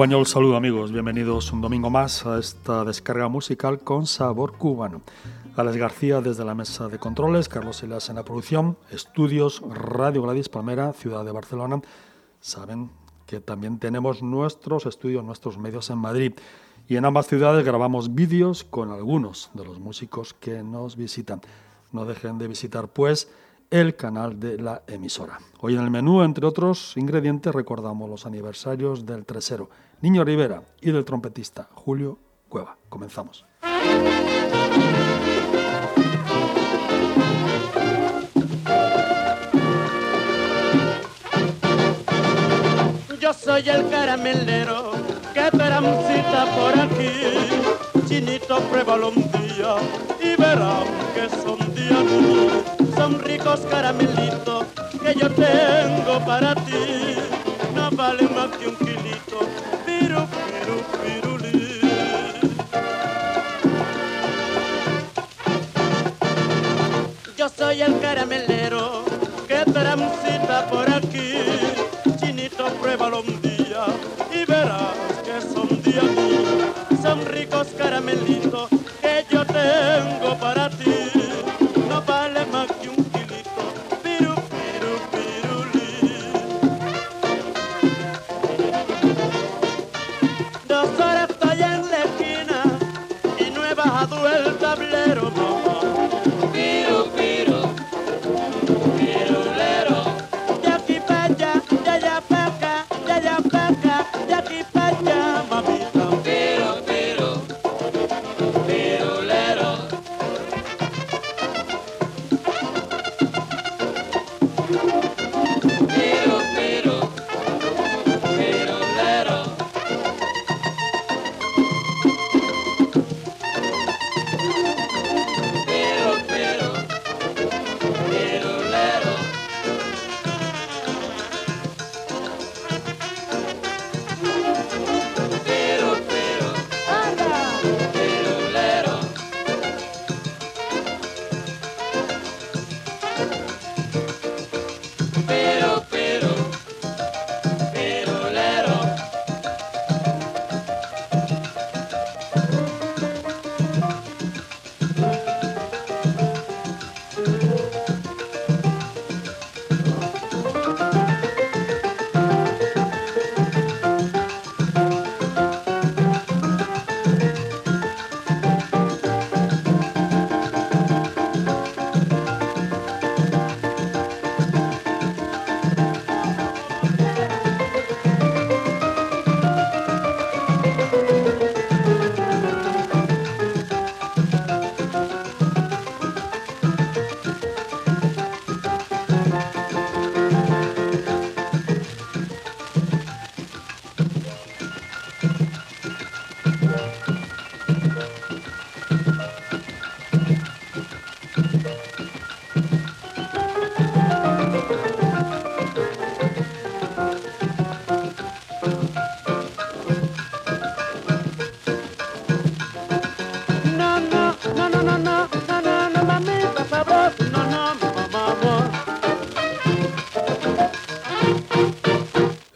cubañol saludo amigos, bienvenidos un domingo más a esta descarga musical con sabor cubano. Alex García desde la mesa de controles, Carlos Silas en la producción, estudios Radio Gladys Palmera, ciudad de Barcelona. Saben que también tenemos nuestros estudios, nuestros medios en Madrid. Y en ambas ciudades grabamos vídeos con algunos de los músicos que nos visitan. No dejen de visitar pues el canal de la emisora. Hoy en el menú, entre otros ingredientes, recordamos los aniversarios del tresero Niño Rivera y del trompetista Julio Cueva. Comenzamos. Yo soy el caramelero que tramsita por aquí. Chinito, pruébalo un día y verán que son días son ricos caramelitos que yo tengo para ti. No vale más que un Un día y verás que son días Son ricos caramelitos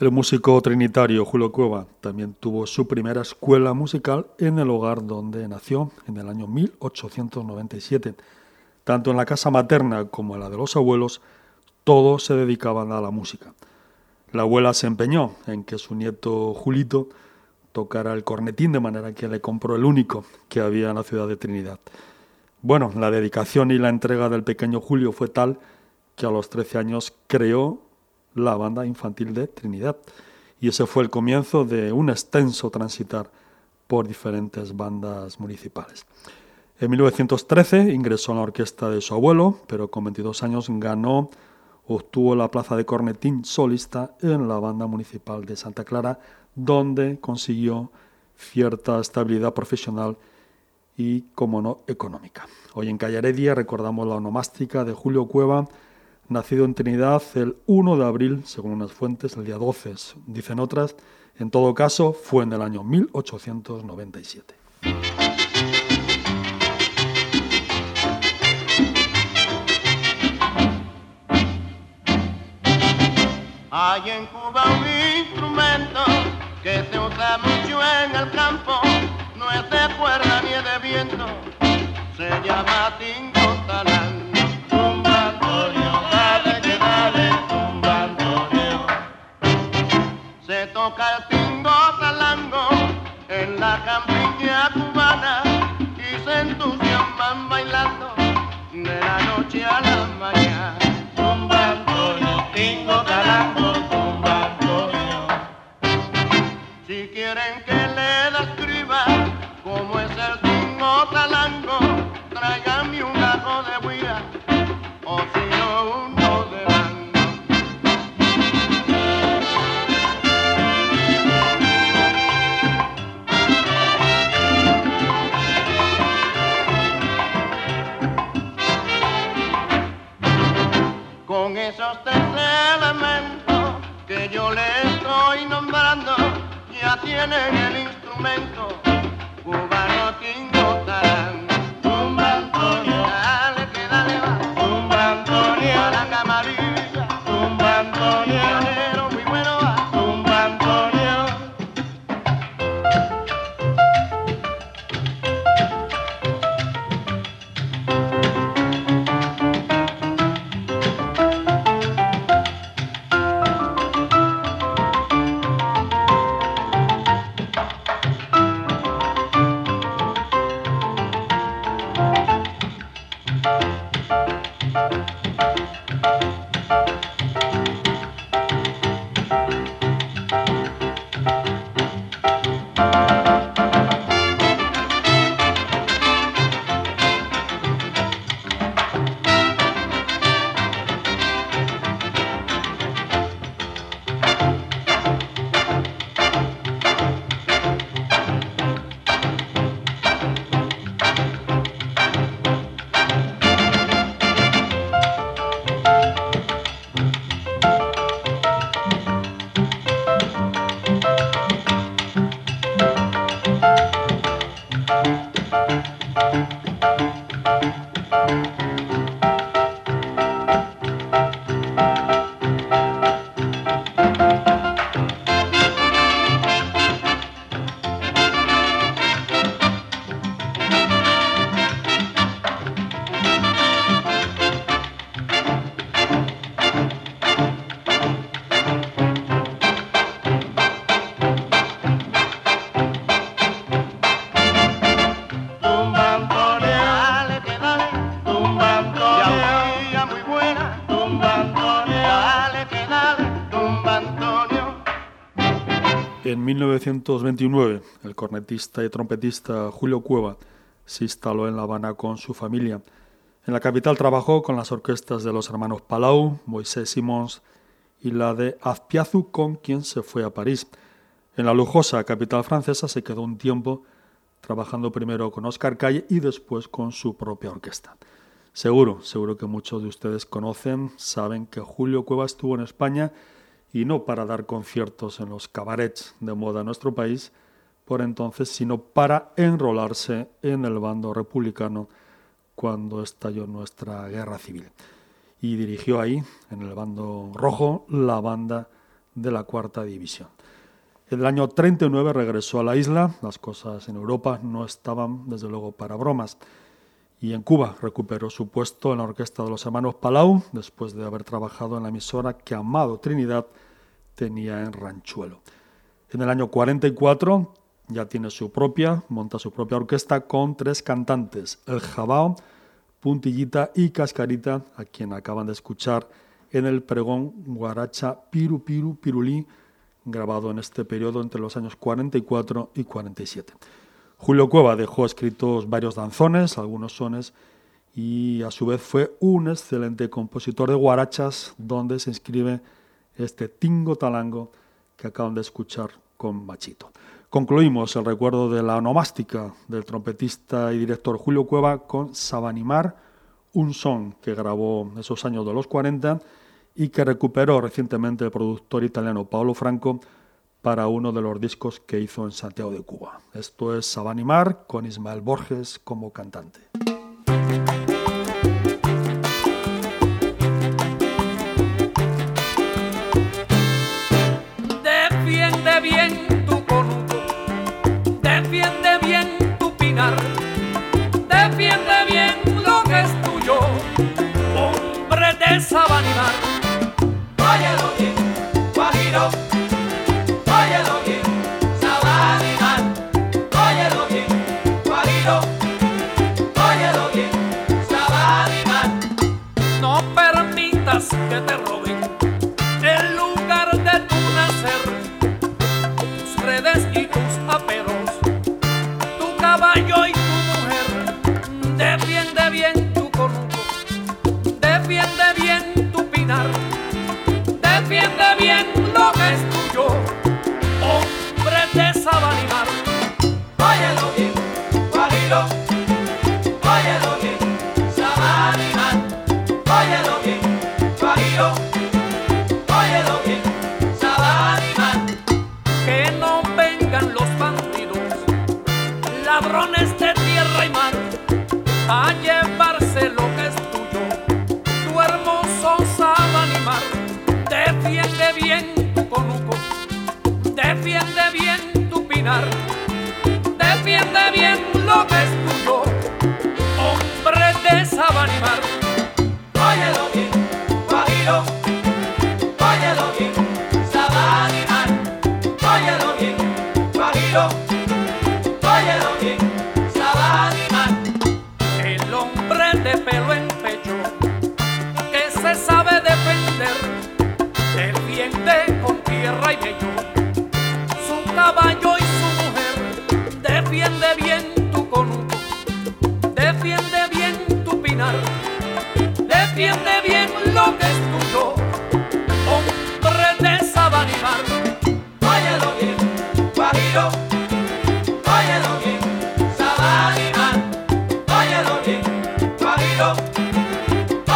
El músico trinitario Julio Cueva también tuvo su primera escuela musical en el hogar donde nació en el año 1897. Tanto en la casa materna como en la de los abuelos, todos se dedicaban a la música. La abuela se empeñó en que su nieto Julito tocara el cornetín de manera que le compró el único que había en la ciudad de Trinidad. Bueno, la dedicación y la entrega del pequeño Julio fue tal que a los 13 años creó la banda infantil de Trinidad. Y ese fue el comienzo de un extenso transitar por diferentes bandas municipales. En 1913 ingresó en la orquesta de su abuelo, pero con 22 años ganó, obtuvo la plaza de cornetín solista en la banda municipal de Santa Clara, donde consiguió cierta estabilidad profesional y, como no, económica. Hoy en Calle Heredia recordamos la onomástica de Julio Cueva, nacido en Trinidad el 1 de abril, según unas fuentes, el día 12, dicen otras. En todo caso, fue en el año 1897. Hay en Cuba un instrumento que se usa mucho en el campo, no es de cuerda ni de viento, se llama tingo toca el tingo talango en la campiña cubana y se entusiasman bailando de la noche a la mañana. Tumba Antonio, tingo talango, tumba Antonio. Si quieren esos tres elementos que yo le estoy nombrando, ya tienen el instrumento 1929, el cornetista y trompetista Julio Cueva se instaló en La Habana con su familia. En la capital trabajó con las orquestas de los hermanos Palau, Moisés Simons y la de Azpiazu, con quien se fue a París. En la lujosa capital francesa se quedó un tiempo trabajando primero con Oscar Calle y después con su propia orquesta. Seguro, seguro que muchos de ustedes conocen, saben que Julio Cueva estuvo en España y no para dar conciertos en los cabarets de moda en nuestro país por entonces, sino para enrolarse en el bando republicano cuando estalló nuestra guerra civil. Y dirigió ahí, en el bando rojo, la banda de la cuarta división. En el año 39 regresó a la isla, las cosas en Europa no estaban desde luego para bromas. Y en Cuba recuperó su puesto en la orquesta de los hermanos Palau, después de haber trabajado en la emisora que Amado Trinidad tenía en Ranchuelo. En el año 44 ya tiene su propia, monta su propia orquesta con tres cantantes, el Jabao, Puntillita y Cascarita, a quien acaban de escuchar en el pregón Guaracha Piru Piru Pirulí, grabado en este periodo entre los años 44 y 47. Julio Cueva dejó escritos varios danzones, algunos sones, y a su vez fue un excelente compositor de guarachas, donde se inscribe este tingo talango que acaban de escuchar con Machito. Concluimos el recuerdo de la onomástica del trompetista y director Julio Cueva con Sabanimar, un son que grabó esos años de los 40 y que recuperó recientemente el productor italiano Paolo Franco para uno de los discos que hizo en Santiago de Cuba. Esto es Sabanimar con Ismael Borges como cantante.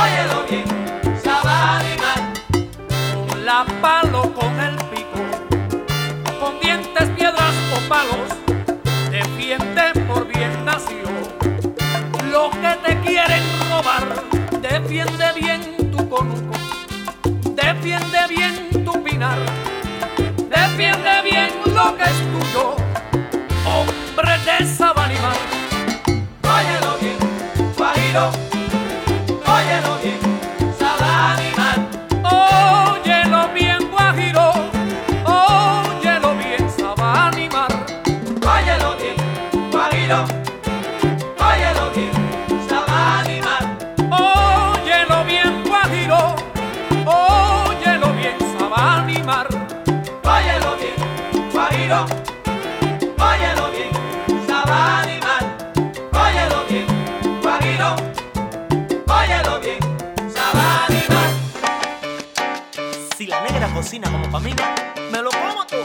óyelo bien, sabadimán, con la palo con el pico, con dientes, piedras o palos, defienden por bien nacido, los que te quieren robar, defiende bien tu conuco, defiende bien tu pinar, defiende bien lo que es tuyo, hombre de sabadimán, óyelo bien, guajiro.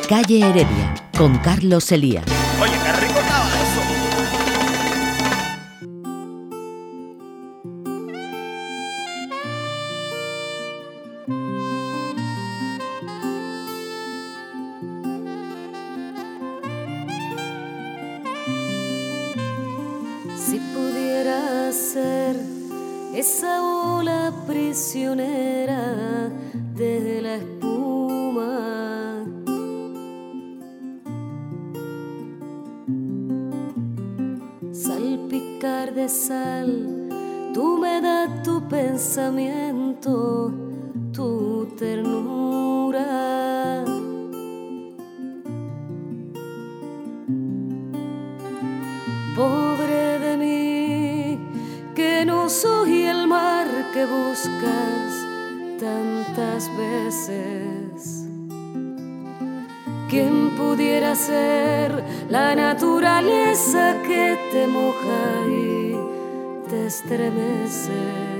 Calle Heredia, con Carlos Elías. Oye, Pobre de mí, que no soy el mar que buscas tantas veces. ¿Quién pudiera ser la naturaleza que te moja y te estremece?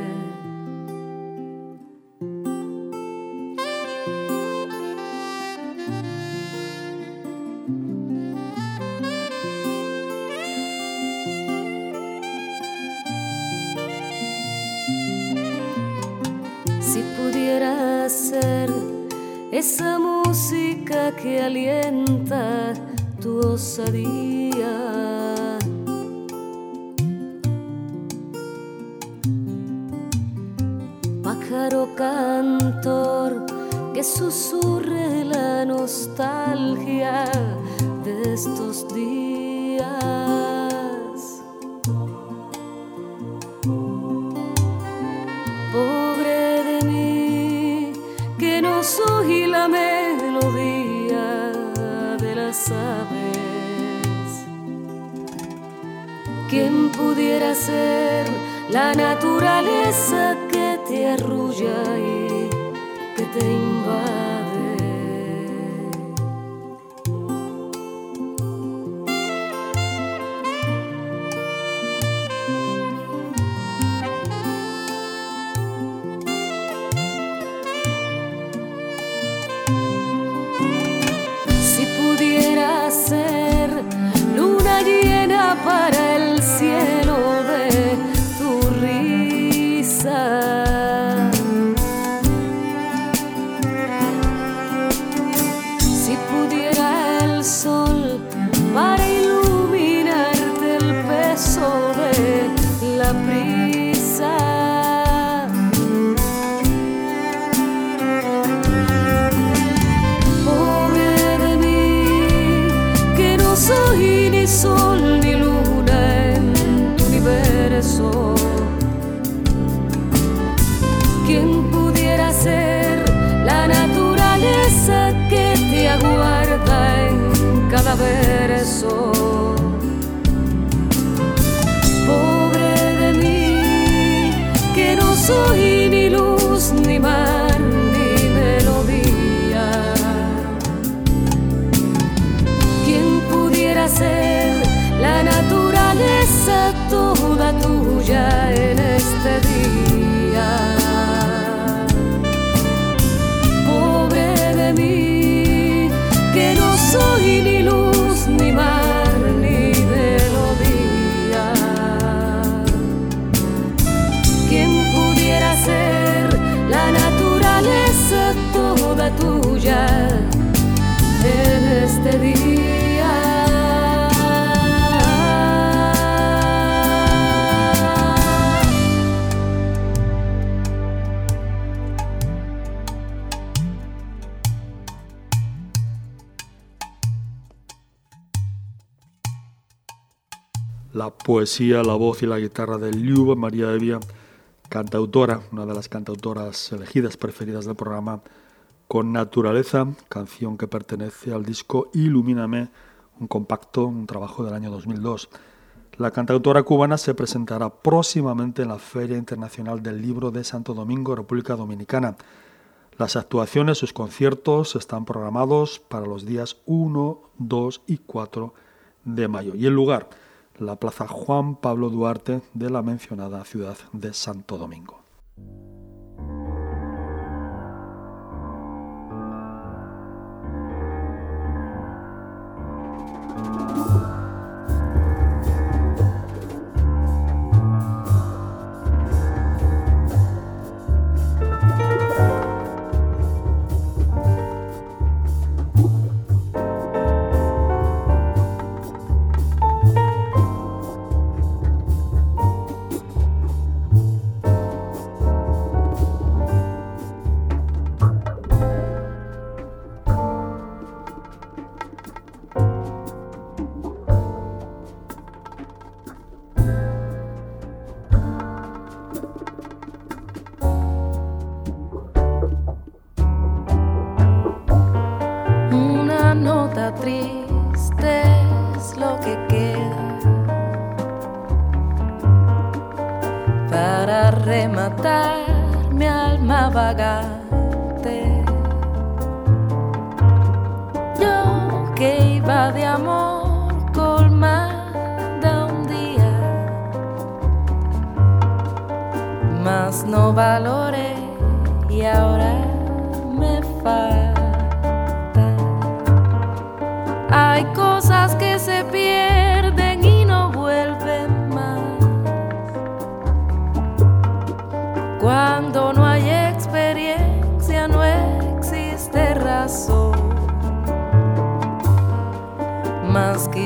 Tu poesía, la voz y la guitarra de Liuba María Evia, cantautora, una de las cantautoras elegidas preferidas del programa, con Naturaleza, canción que pertenece al disco Ilumíname, un compacto, un trabajo del año 2002. La cantautora cubana se presentará próximamente en la Feria Internacional del Libro de Santo Domingo, República Dominicana. Las actuaciones, sus conciertos están programados para los días 1, 2 y 4 de mayo. Y el lugar, la Plaza Juan Pablo Duarte de la mencionada ciudad de Santo Domingo.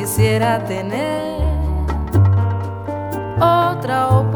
quisiera tener otra oportunidad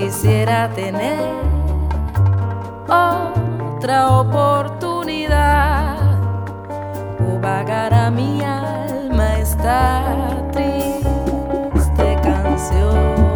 quisiera tener otra oportunidad. O vagar a mi alma esta triste canción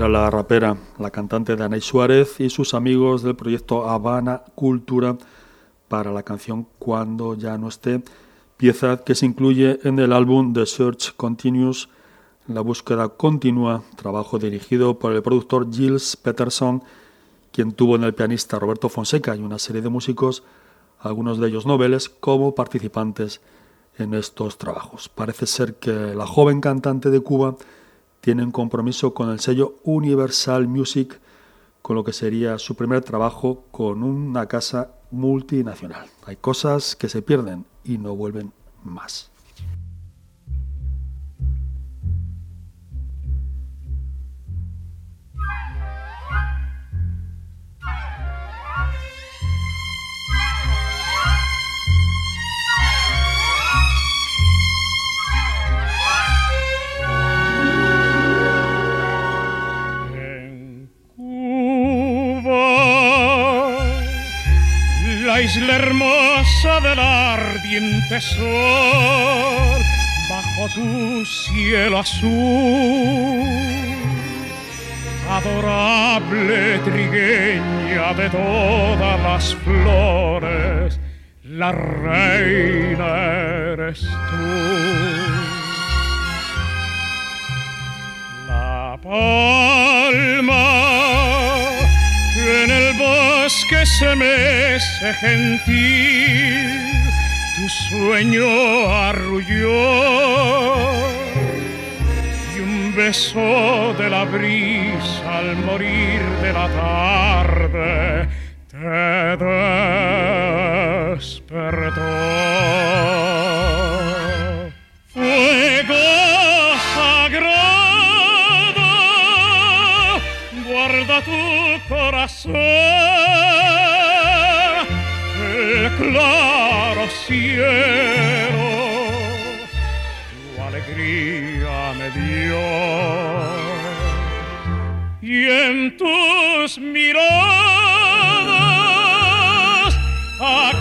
Era la rapera, la cantante Danay Suárez y sus amigos del proyecto Habana Cultura para la canción Cuando ya no esté, pieza que se incluye en el álbum The Search Continues, La búsqueda continua, trabajo dirigido por el productor Gilles Peterson, quien tuvo en el pianista Roberto Fonseca y una serie de músicos, algunos de ellos noveles, como participantes en estos trabajos. Parece ser que la joven cantante de Cuba tiene un compromiso con el sello Universal Music, con lo que sería su primer trabajo con una casa multinacional. Hay cosas que se pierden y no vuelven más. La hermosa del ardiente sol, bajo tu cielo azul, adorable trigueña de todas las flores, la reina eres tú. La palma bosque se mece gentil, tu sueño arrulló y un beso de la brisa al morir de la tarde te despertó. Fuego sagrado, guarda tu corazón, tu alegría me dio. Y en tus miradas ha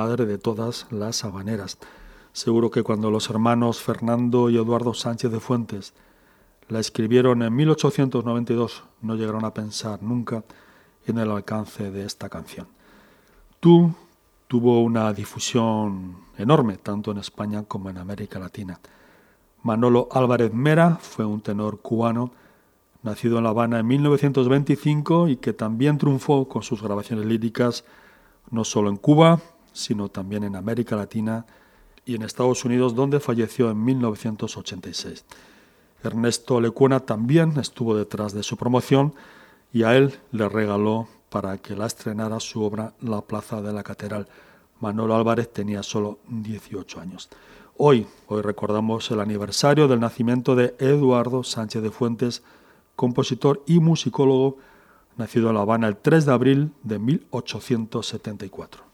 madre de todas las habaneras. Seguro que cuando los hermanos Fernando y Eduardo Sánchez de Fuentes la escribieron en 1892 no llegaron a pensar nunca en el alcance de esta canción. Tú tuvo una difusión enorme tanto en España como en América Latina. Manolo Álvarez Mera fue un tenor cubano nacido en La Habana en 1925 y que también triunfó con sus grabaciones líricas no solo en Cuba, sino también en América Latina y en Estados Unidos, donde falleció en 1986. Ernesto Lecuona también estuvo detrás de su promoción y a él le regaló para que la estrenara su obra La Plaza de la Catedral. Manolo Álvarez tenía solo 18 años. Hoy, hoy recordamos el aniversario del nacimiento de Eduardo Sánchez de Fuentes, compositor y musicólogo, nacido en La Habana el 3 de abril de 1874.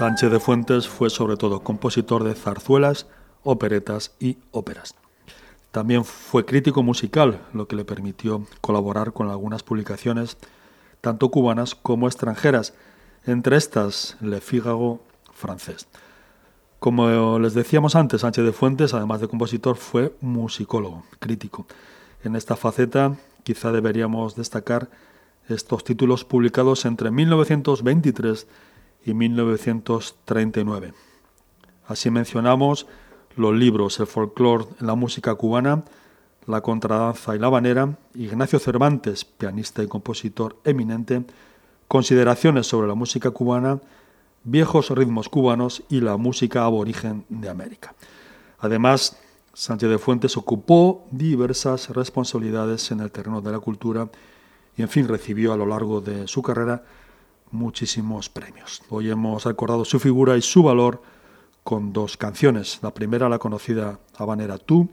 Sánchez de Fuentes fue sobre todo compositor de zarzuelas, operetas y óperas. También fue crítico musical, lo que le permitió colaborar con algunas publicaciones, tanto cubanas como extranjeras, entre estas Le Figaro francés. Como les decíamos antes, Sánchez de Fuentes, además de compositor, fue musicólogo, crítico. En esta faceta quizá deberíamos destacar estos títulos publicados entre 1923 y 1939. Así mencionamos los libros El folclore en la música cubana, La contradanza y la habanera, Ignacio Cervantes, pianista y compositor eminente, Consideraciones sobre la música cubana, Viejos ritmos cubanos y la música aborigen de América. Además, Sánchez de Fuentes ocupó diversas responsabilidades en el terreno de la cultura y, en fin, recibió a lo largo de su carrera muchísimos premios. Hoy hemos recordado su figura y su valor con dos canciones. La primera, la conocida Habanera Tú,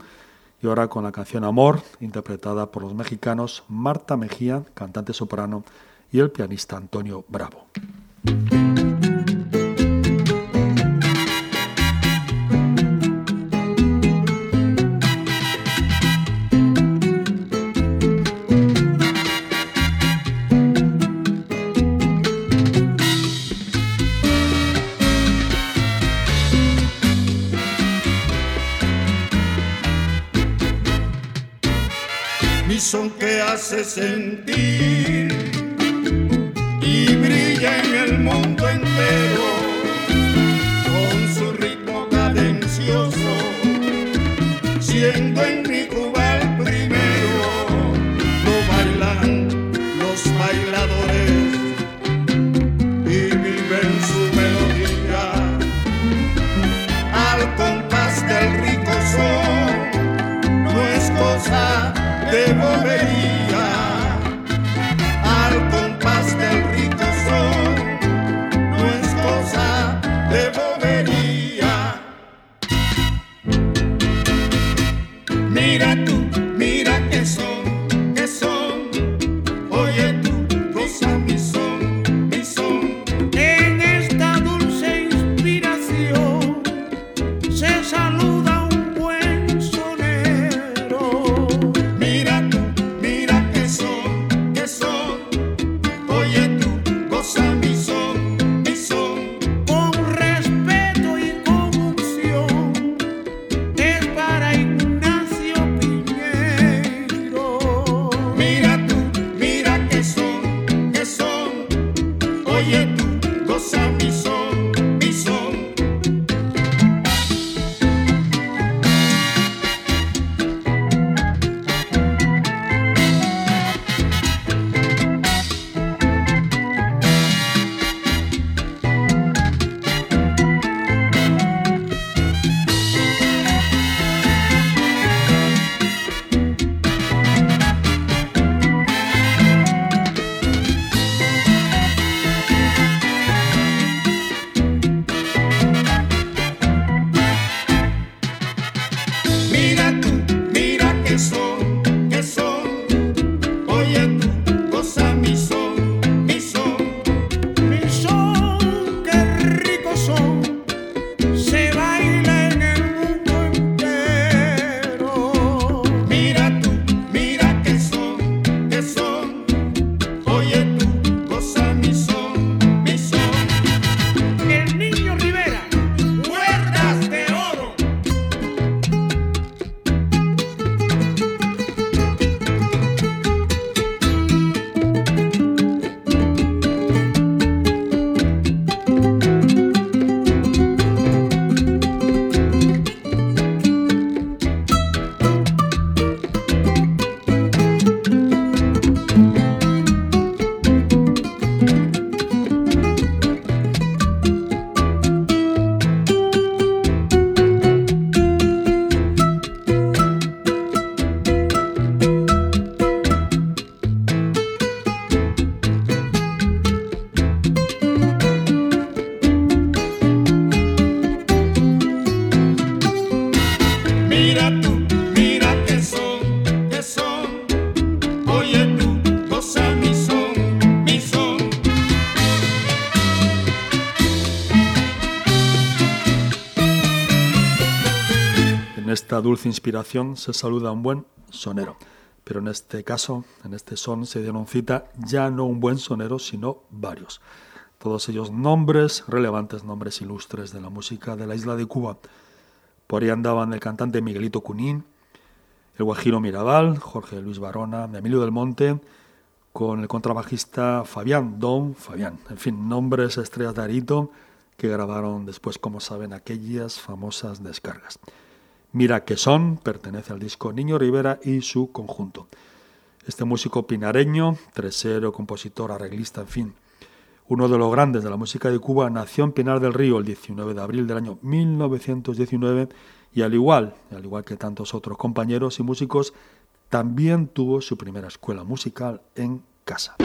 y ahora con la canción Amor, interpretada por los mexicanos Marta Mejía, cantante soprano, y el pianista Antonio Bravo. Que esta dulce inspiración se saluda a un buen sonero. Pero en este caso, en este son, se dieron cita ya no un buen sonero, sino varios. Todos ellos nombres, relevantes nombres ilustres de la música de la isla de Cuba. Por ahí andaban el cantante Miguelito Cunín, el guajiro Mirabal, Jorge Luis Barona, Emilio del Monte, con el contrabajista Fabián, Don Fabián. En fin, nombres estrellas de Arito que grabaron después, como saben, aquellas famosas descargas. Mira que son, pertenece al disco Niño Rivera y su conjunto. Este músico pinareño, tresero, compositor, arreglista, en fin, uno de los grandes de la música de Cuba, nació en Pinar del Río el 19 de abril del año 1919 y al igual, al igual que tantos otros compañeros y músicos, también tuvo su primera escuela musical en casa.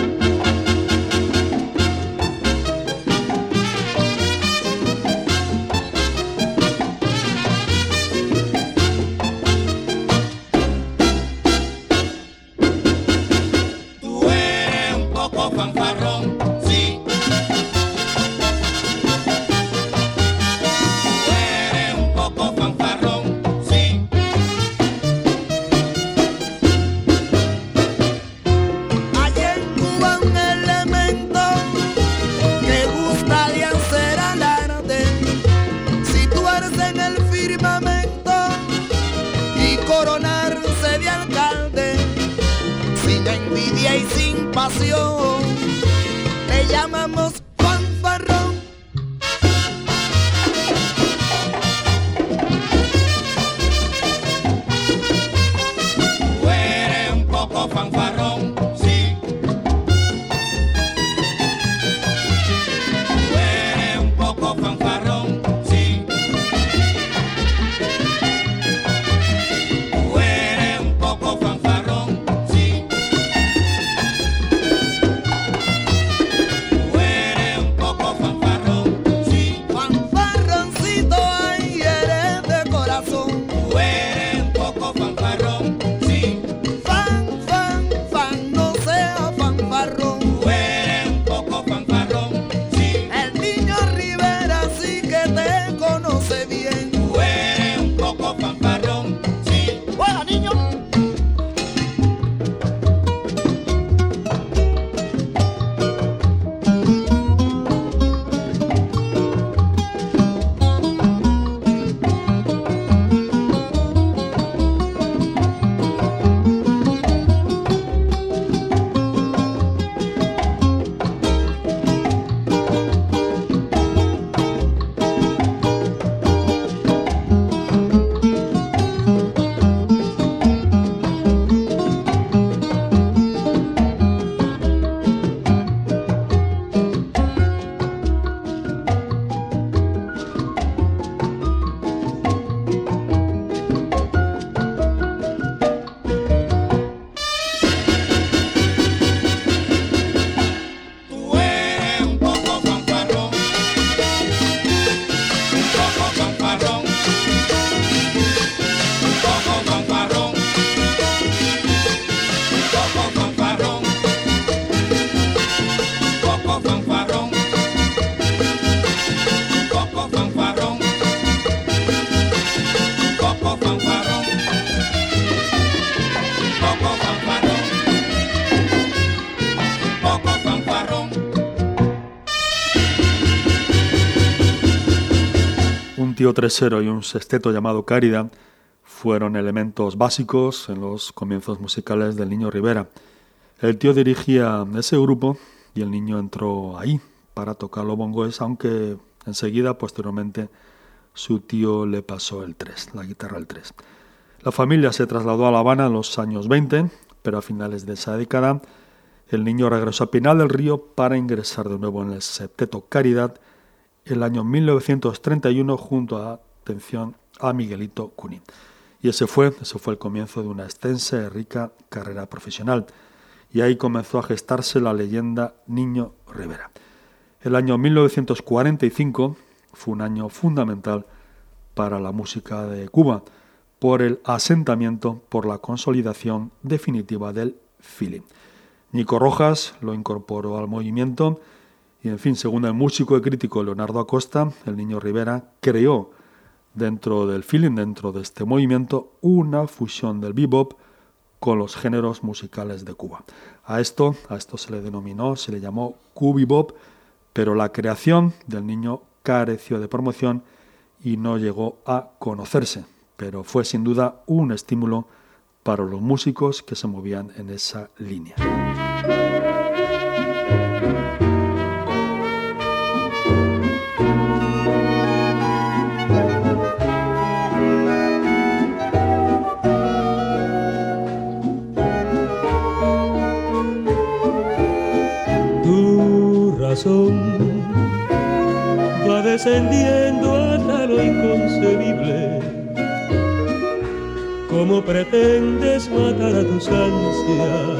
Tío tresero y un sexteto llamado Cárida fueron elementos básicos en los comienzos musicales del Niño Rivera. El tío dirigía ese grupo y el niño entró ahí para tocar los bongos, aunque enseguida, posteriormente, su tío le pasó el 3, la guitarra el 3. La familia se trasladó a La Habana en los años 20, pero a finales de esa década el niño regresó a Pinal del Río para ingresar de nuevo en el septeto Caridad el año 1931 junto a, atención, a Miguelito Cuní. Y ese fue, ese fue el comienzo de una extensa y rica carrera profesional. Y ahí comenzó a gestarse la leyenda Niño Rivera. El año 1945 fue un año fundamental para la música de Cuba, por el asentamiento, por la consolidación definitiva del feeling. Nico Rojas lo incorporó al movimiento y, en fin, según el músico y crítico Leonardo Acosta, el niño Rivera creó dentro del feeling, dentro de este movimiento, una fusión del bebop con los géneros musicales de Cuba. A esto, a esto se le denominó, se le llamó Cubibop, pero la creación del niño careció de promoción y no llegó a conocerse, pero fue sin duda un estímulo para los músicos que se movían en esa línea. Va descendiendo hasta lo inconcebible. ¿Cómo pretendes matar a tus ansias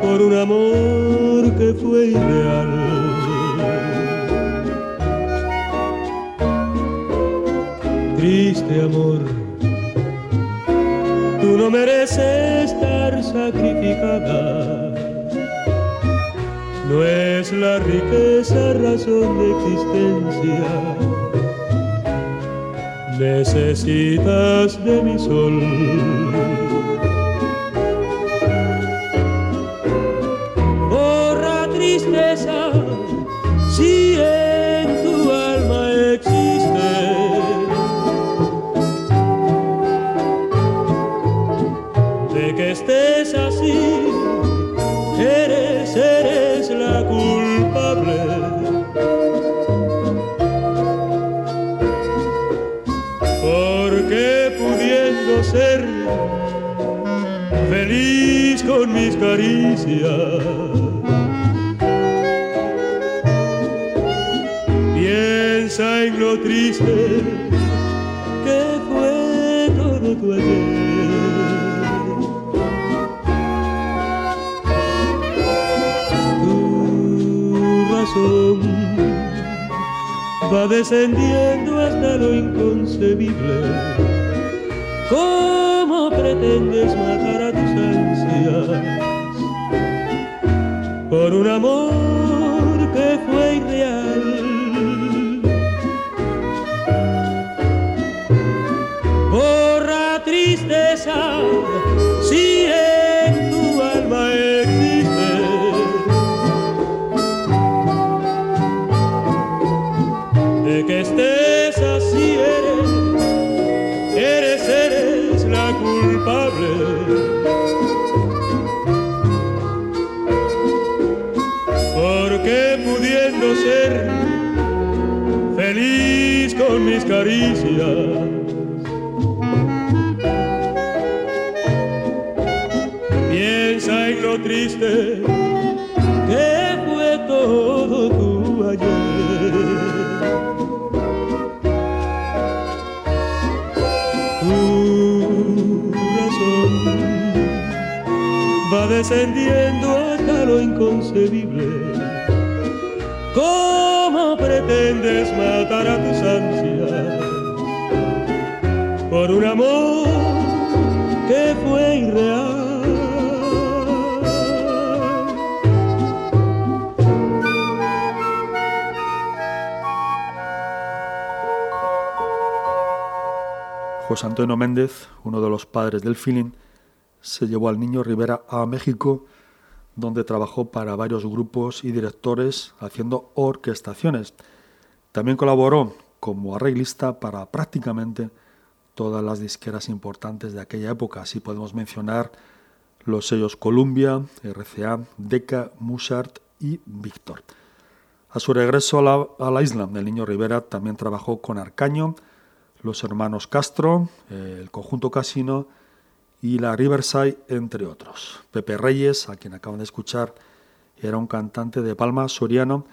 por un amor que fue irreal? Triste amor, tú no mereces estar sacrificada. La riqueza razón de existencia. Necesitas de mi sol. Caricias, piensa en lo triste que fue todo tu ayer. va descendiendo hasta lo inconcebible. ¿Cómo pretendes matar a tus descendiendo hasta lo inconcebible. ¿Cómo pretendes matar a tus ansias por un amor que fue irreal? José Antonio Méndez, uno de los padres del feeling, se llevó al niño Rivera a México, donde trabajó para varios grupos y directores haciendo orquestaciones. También colaboró como arreglista para prácticamente todas las disqueras importantes de aquella época. Así podemos mencionar los sellos Columbia, RCA, Decca, Musart y Victor. A su regreso a la, a la isla, el niño Rivera también trabajó con Arcaño, los hermanos Castro, el conjunto Casino y la Riverside, entre otros. Pepe Reyes, a quien acaban de escuchar, era un cantante de Palma soriano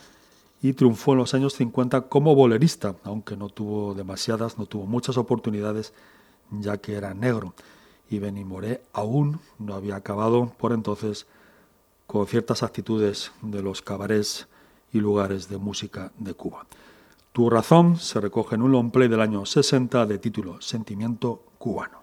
y triunfó en los años 50 como bolerista, aunque no tuvo demasiadas, no tuvo muchas oportunidades, ya que era negro. Y Benny Moré aún no había acabado por entonces con ciertas actitudes de los cabarets y lugares de música de Cuba. Tu razón se recoge en un long play del año 60 de título Sentimiento cubano.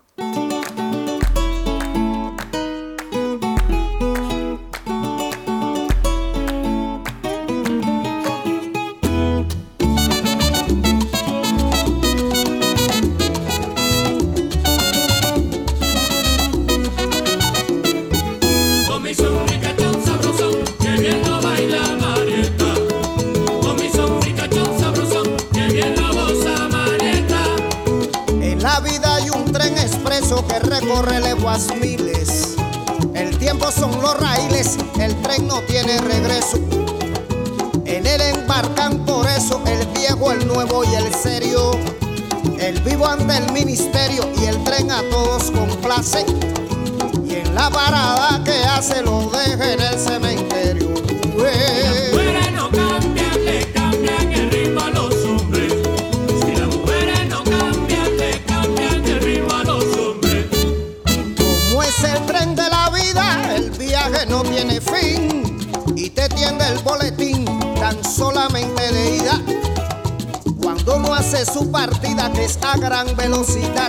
Velocidad,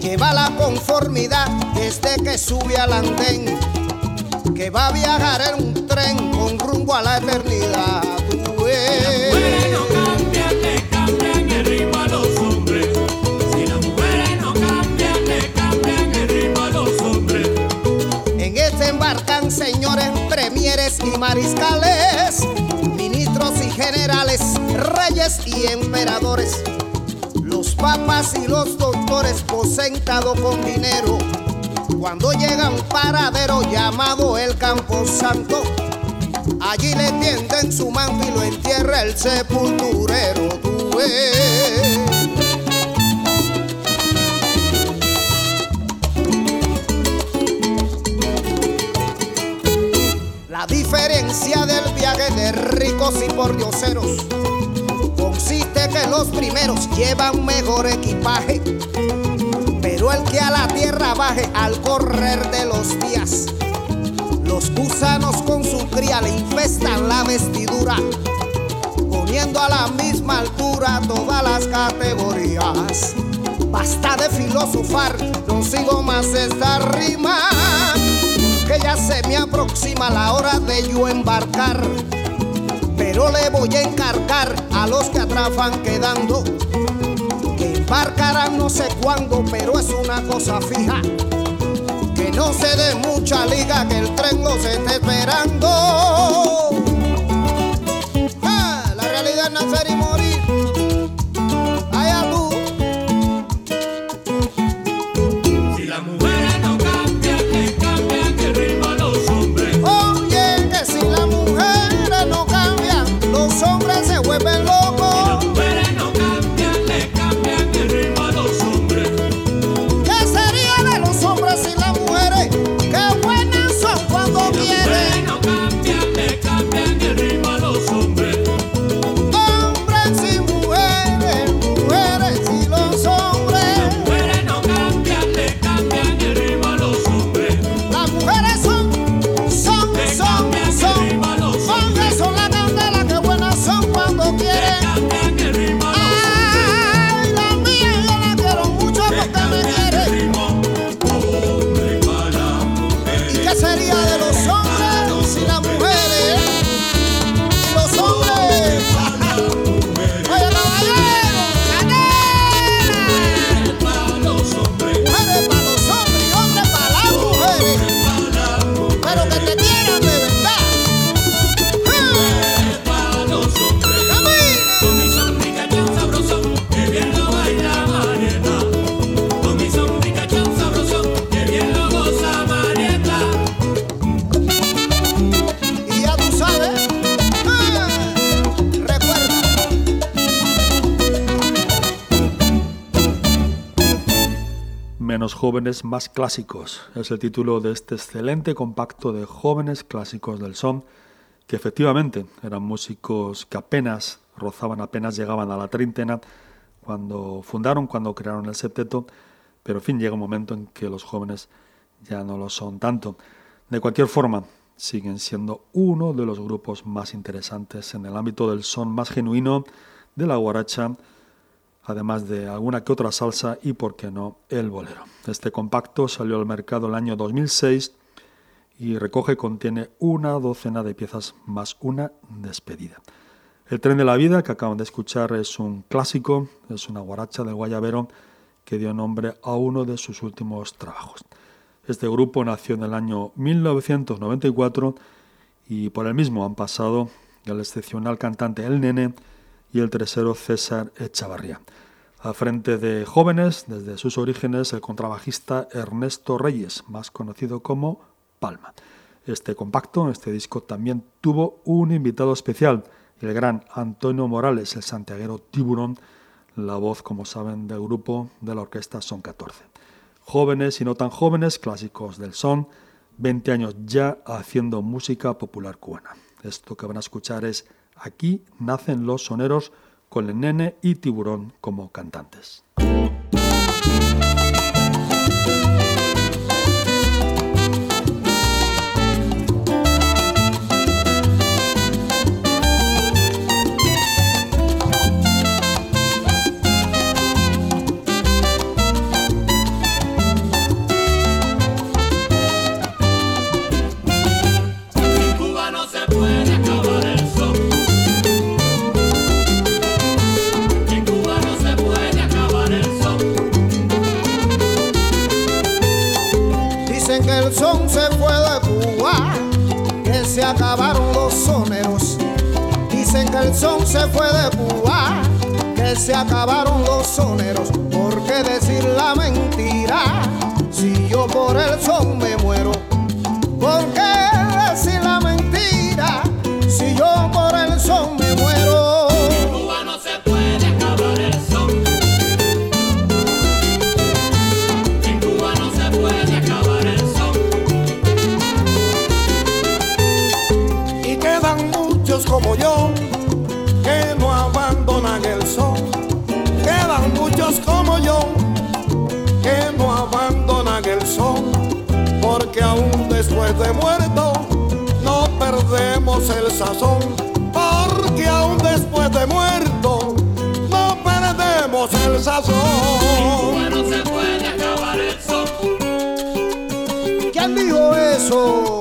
lleva la conformidad desde que sube al andén, que va a viajar en un tren con rumbo a la eternidad. Con dinero, Cuando llega a un paradero llamado el Campo Santo, allí le tienden su manto y lo entierra el sepulturero. Tú ves. La diferencia del viaje de ricos y pordioseros consiste que los primeros llevan mejor equipaje, el que a la tierra baje al correr de los días, los gusanos con su cría le infestan la vestidura, poniendo a la misma altura todas las categorías. Basta de filosofar, no sigo más esta rima que ya se me aproxima la hora de yo embarcar. Pero le voy a encargar a los que atrás van quedando, que embarcarán no sé cuándo, pero es una cosa fija. Que no se dé mucha liga, que el tren los esté esperando. Ah, la realidad nacer y morir. Jóvenes, más clásicos. Es el título de este excelente compacto de jóvenes clásicos del son, que efectivamente eran músicos que apenas rozaban, apenas llegaban a la treintena cuando fundaron, cuando crearon el septeto, pero en fin, llega un momento en que los jóvenes ya no lo son tanto. De cualquier forma, siguen siendo uno de los grupos más interesantes en el ámbito del son más genuino de la guaracha, además de alguna que otra salsa y, por qué no, el bolero. Este compacto salió al mercado el año 2006 y recoge, contiene una docena de piezas más una despedida. El tren de la vida que acaban de escuchar es un clásico, es una guaracha del guayabero que dio nombre a uno de sus últimos trabajos. Este grupo nació en el año 1994 y por el mismo han pasado el excepcional cantante El Nene y el tresero César Echavarría. Al frente de jóvenes, desde sus orígenes, el contrabajista Ernesto Reyes, más conocido como Palma. Este compacto, este disco, también tuvo un invitado especial, el gran Antonio Morales, el santiaguero Tiburón, la voz, como saben, del grupo de la orquesta Son 14. Jóvenes y no tan jóvenes, clásicos del son, 20 años ya haciendo música popular cubana. Esto que van a escuchar es Aquí nacen los soneros con el nene y tiburón como cantantes. se fue de Cuba, que se acabaron los soneros, ¿por qué decir la mentira? Si yo por el son me muero, ¿por qué decir la mentira? Si yo por el son me muero. En Cuba no se puede acabar el son. En Cuba no se puede acabar el son. Y quedan muchos como yo después de muerto no perdemos el sazón, porque aún después de muerto no perdemos el sazón. no se puede acabar el. ¿Quién dijo eso?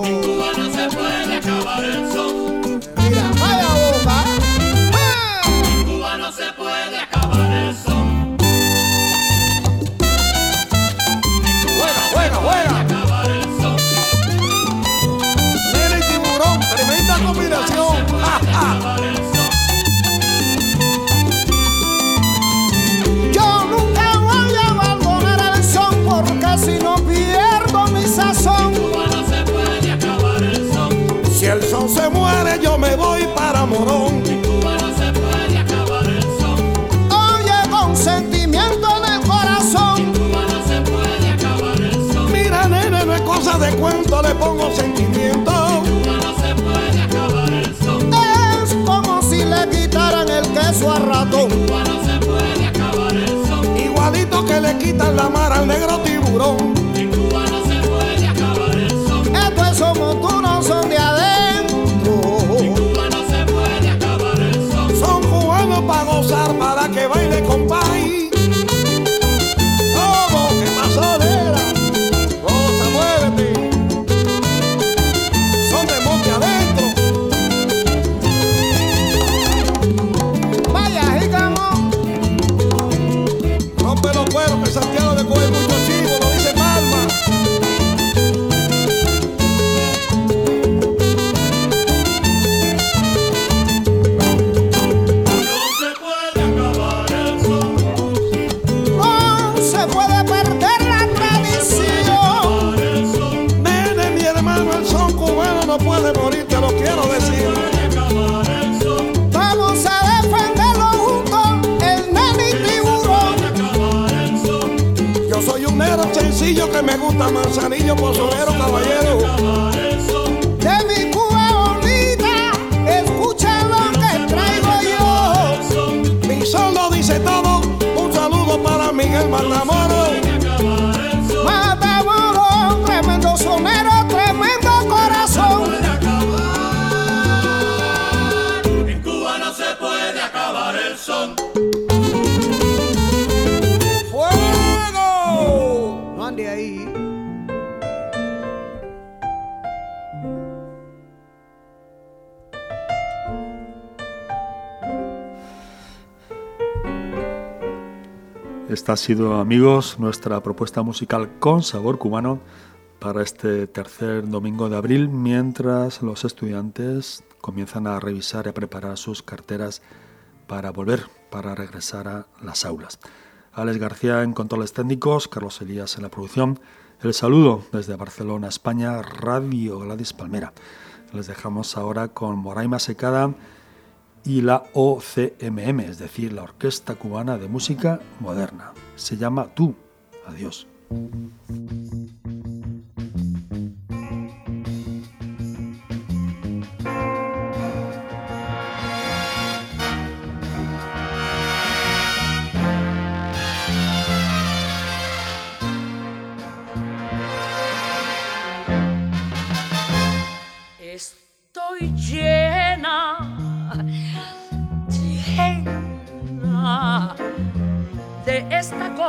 Pongo sentimiento. Es como si le quitaran el queso a ratón. Igualito que le quitan la mar al negro tiburón. Sido, amigos, nuestra propuesta musical con sabor cubano para este tercer domingo de abril, mientras los estudiantes comienzan a revisar y a preparar sus carteras para volver, para regresar a las aulas. Alex García en controles técnicos, Carlos Elías en la producción. El saludo desde Barcelona, España, Radio Gladys Palmera. Les dejamos ahora con Moraima Secada y la OCMM, es decir, la Orquesta Cubana de Música Moderna. Se llama Tú. Adiós.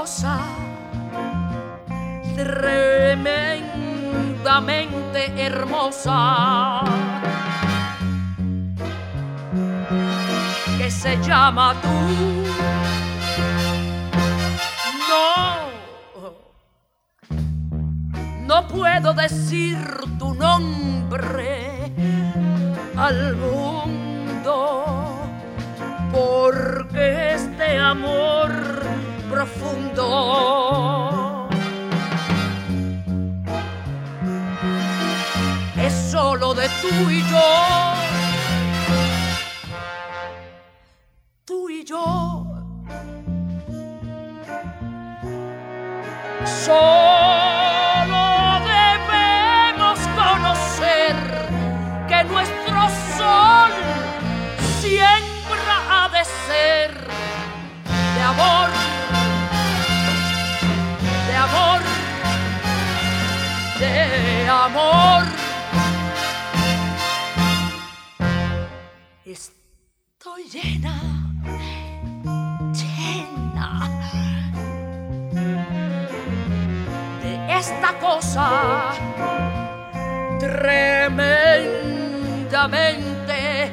Cosa tremendamente hermosa. Que se llama tú. No, no puedo decir tu nombre al mundo porque este amor profundo. Es solo de tú y yo tremendamente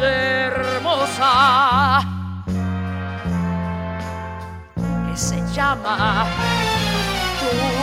hermosa que se llama. Tú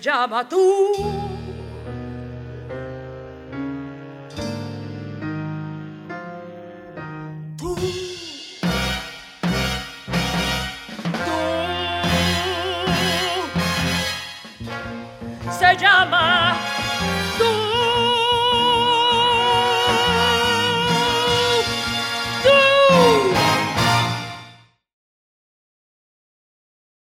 que se